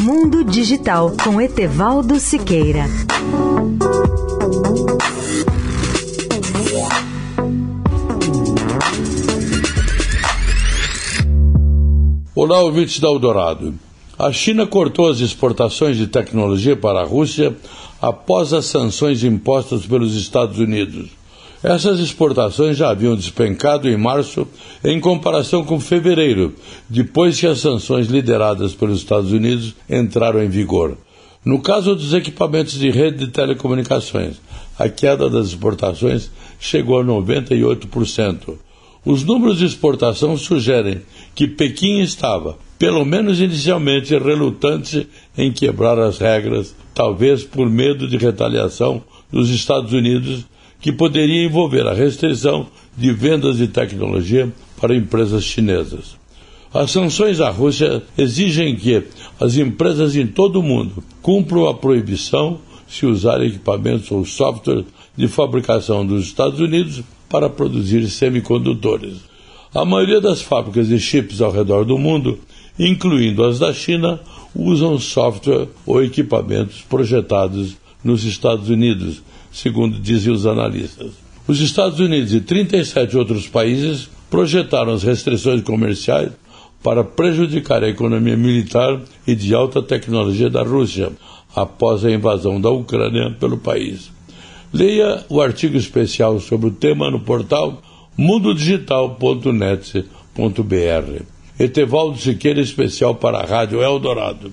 Mundo Digital com Etevaldo Siqueira. Olá, ouvintes da Eldorado. A China cortou as exportações de tecnologia para a Rússia após as sanções impostas pelos Estados Unidos. Essas exportações já haviam despencado em março em comparação com fevereiro, depois que as sanções lideradas pelos Estados Unidos entraram em vigor. No caso dos equipamentos de rede de telecomunicações, a queda das exportações chegou a 98%. Os números de exportação sugerem que Pequim estava, pelo menos inicialmente, relutante em quebrar as regras, talvez por medo de retaliação dos Estados Unidos que poderia envolver a restrição de vendas de tecnologia para empresas chinesas. As sanções à Rússia exigem que as empresas em todo o mundo cumpram a proibição se usar equipamentos ou software de fabricação dos Estados Unidos para produzir semicondutores. A maioria das fábricas de chips ao redor do mundo, incluindo as da China, usam software ou equipamentos projetados nos Estados Unidos, segundo dizem os analistas. Os Estados Unidos e 37 outros países projetaram as restrições comerciais para prejudicar a economia militar e de alta tecnologia da Rússia após a invasão da Ucrânia pelo país. Leia o artigo especial sobre o tema no portal mundodigital.net.br. Etevaldo Siqueira, especial para a Rádio Eldorado.